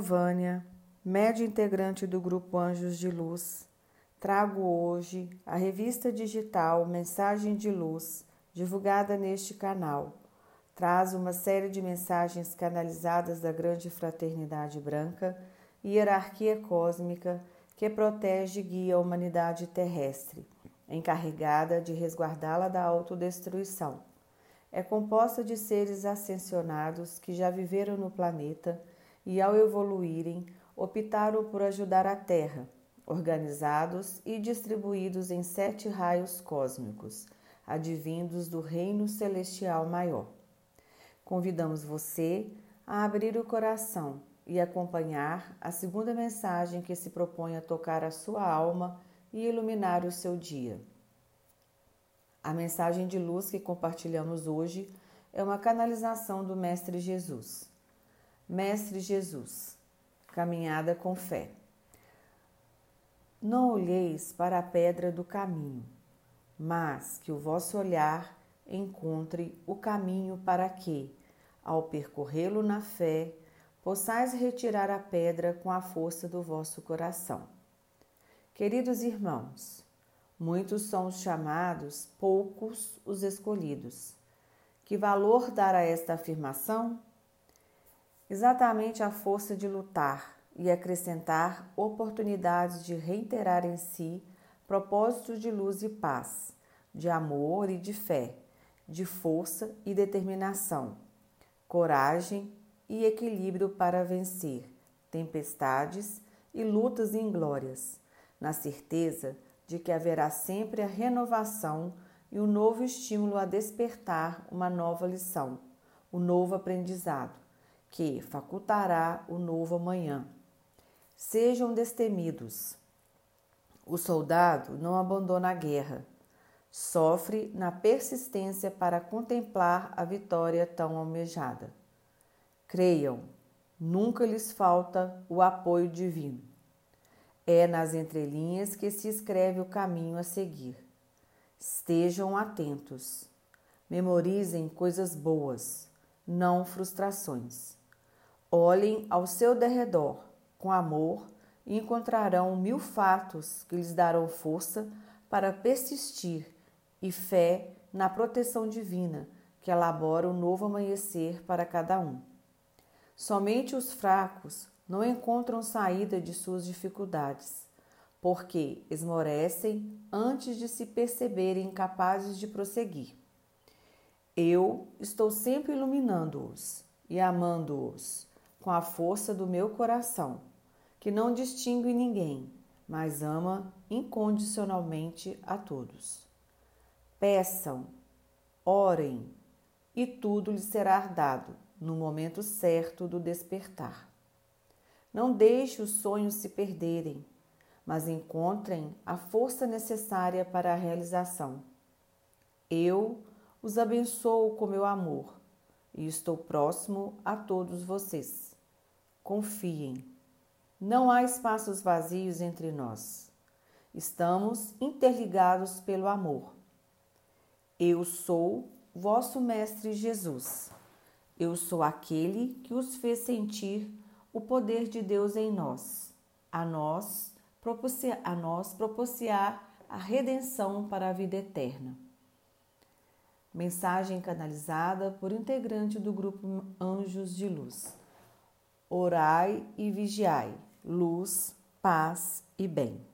Vânia, médio integrante do grupo Anjos de Luz. Trago hoje a revista digital Mensagem de Luz, divulgada neste canal. Traz uma série de mensagens canalizadas da grande fraternidade branca hierarquia cósmica que protege e guia a humanidade terrestre, encarregada de resguardá-la da autodestruição. É composta de seres ascensionados que já viveram no planeta e, ao evoluírem, optaram por ajudar a Terra, organizados e distribuídos em sete raios cósmicos, advindos do Reino Celestial Maior. Convidamos você a abrir o coração e acompanhar a segunda mensagem que se propõe a tocar a sua alma e iluminar o seu dia. A mensagem de luz que compartilhamos hoje é uma canalização do Mestre Jesus. Mestre Jesus, caminhada com fé. Não olheis para a pedra do caminho, mas que o vosso olhar encontre o caminho para que, ao percorrê-lo na fé, possais retirar a pedra com a força do vosso coração. Queridos irmãos, muitos são os chamados, poucos os escolhidos. Que valor dar a esta afirmação? Exatamente a força de lutar e acrescentar oportunidades de reiterar em si propósitos de luz e paz, de amor e de fé, de força e determinação, coragem e equilíbrio para vencer tempestades e lutas inglórias, na certeza de que haverá sempre a renovação e o um novo estímulo a despertar uma nova lição, o um novo aprendizado que facultará o novo amanhã. Sejam destemidos. O soldado não abandona a guerra, sofre na persistência para contemplar a vitória tão almejada. Creiam, nunca lhes falta o apoio divino. É nas entrelinhas que se escreve o caminho a seguir. Estejam atentos. Memorizem coisas boas, não frustrações. Olhem ao seu derredor com amor e encontrarão mil fatos que lhes darão força para persistir e fé na proteção divina que elabora o um novo amanhecer para cada um. Somente os fracos não encontram saída de suas dificuldades, porque esmorecem antes de se perceberem capazes de prosseguir. Eu estou sempre iluminando-os e amando-os com a força do meu coração, que não distingue ninguém, mas ama incondicionalmente a todos. Peçam, orem, e tudo lhes será dado no momento certo do despertar. Não deixe os sonhos se perderem, mas encontrem a força necessária para a realização. Eu os abençoo com meu amor e estou próximo a todos vocês. Confiem. Não há espaços vazios entre nós. Estamos interligados pelo amor. Eu sou vosso Mestre Jesus. Eu sou aquele que os fez sentir o poder de Deus em nós, a nós propiciar, a nós propiciar a redenção para a vida eterna. Mensagem canalizada por integrante do grupo Anjos de Luz. Orai e vigiai, luz, paz e bem.